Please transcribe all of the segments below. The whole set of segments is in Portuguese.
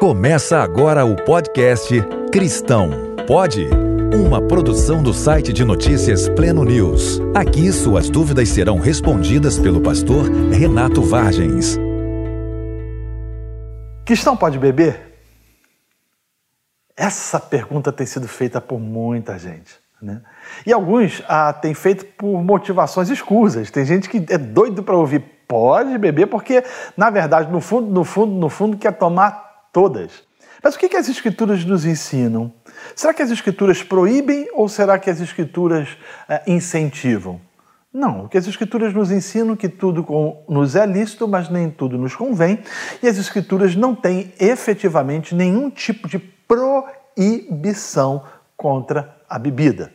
Começa agora o podcast Cristão Pode? Uma produção do site de notícias Pleno News. Aqui suas dúvidas serão respondidas pelo pastor Renato Vargens. Cristão pode beber? Essa pergunta tem sido feita por muita gente. Né? E alguns ah, têm feito por motivações escusas. Tem gente que é doido para ouvir pode beber, porque, na verdade, no fundo, no fundo, no fundo, quer tomar todas. Mas o que, as Escrituras nos ensinam? Será que as Escrituras proíbem ou será que as Escrituras eh, incentivam? Não, o que as Escrituras nos ensinam que tudo nos é lícito, mas nem tudo nos convém, e as Escrituras não têm efetivamente nenhum tipo de proibição contra a bebida.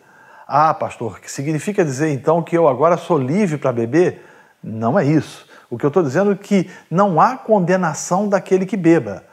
Ah, pastor, que significa dizer então que eu agora sou livre para beber? Não é isso. O que eu estou dizendo é que não há condenação daquele que beba.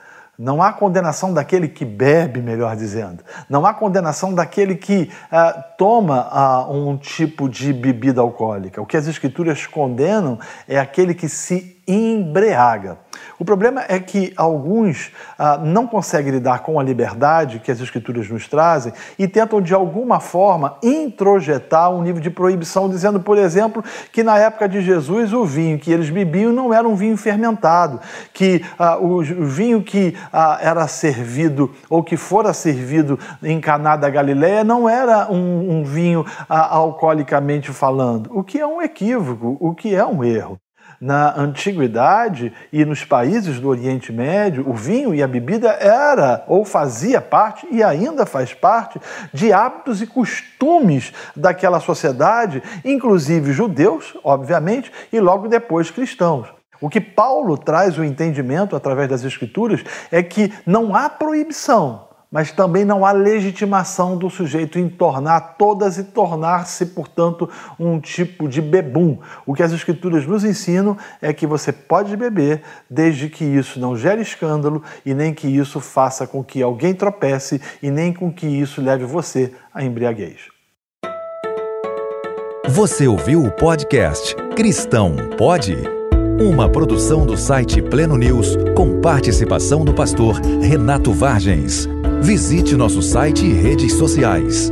Não há condenação daquele que bebe, melhor dizendo. Não há condenação daquele que uh, toma uh, um tipo de bebida alcoólica. O que as Escrituras condenam é aquele que se embriaga. O problema é que alguns ah, não conseguem lidar com a liberdade que as Escrituras nos trazem e tentam, de alguma forma, introjetar um nível de proibição, dizendo, por exemplo, que na época de Jesus o vinho que eles bebiam não era um vinho fermentado, que ah, o vinho que ah, era servido ou que fora servido em Caná da Galileia não era um, um vinho ah, alcoolicamente falando, o que é um equívoco, o que é um erro na antiguidade e nos países do Oriente Médio, o vinho e a bebida era ou fazia parte e ainda faz parte de hábitos e costumes daquela sociedade, inclusive judeus, obviamente, e logo depois cristãos. O que Paulo traz o entendimento através das Escrituras é que não há proibição, mas também não há legitimação do sujeito em tornar todas e tornar-se, portanto, um tipo de bebum. O que as Escrituras nos ensinam é que você pode beber desde que isso não gere escândalo e nem que isso faça com que alguém tropece e nem com que isso leve você à embriaguez. Você ouviu o podcast Cristão Pode? Uma produção do site Pleno News com participação do pastor Renato Vargens. Visite nosso site e redes sociais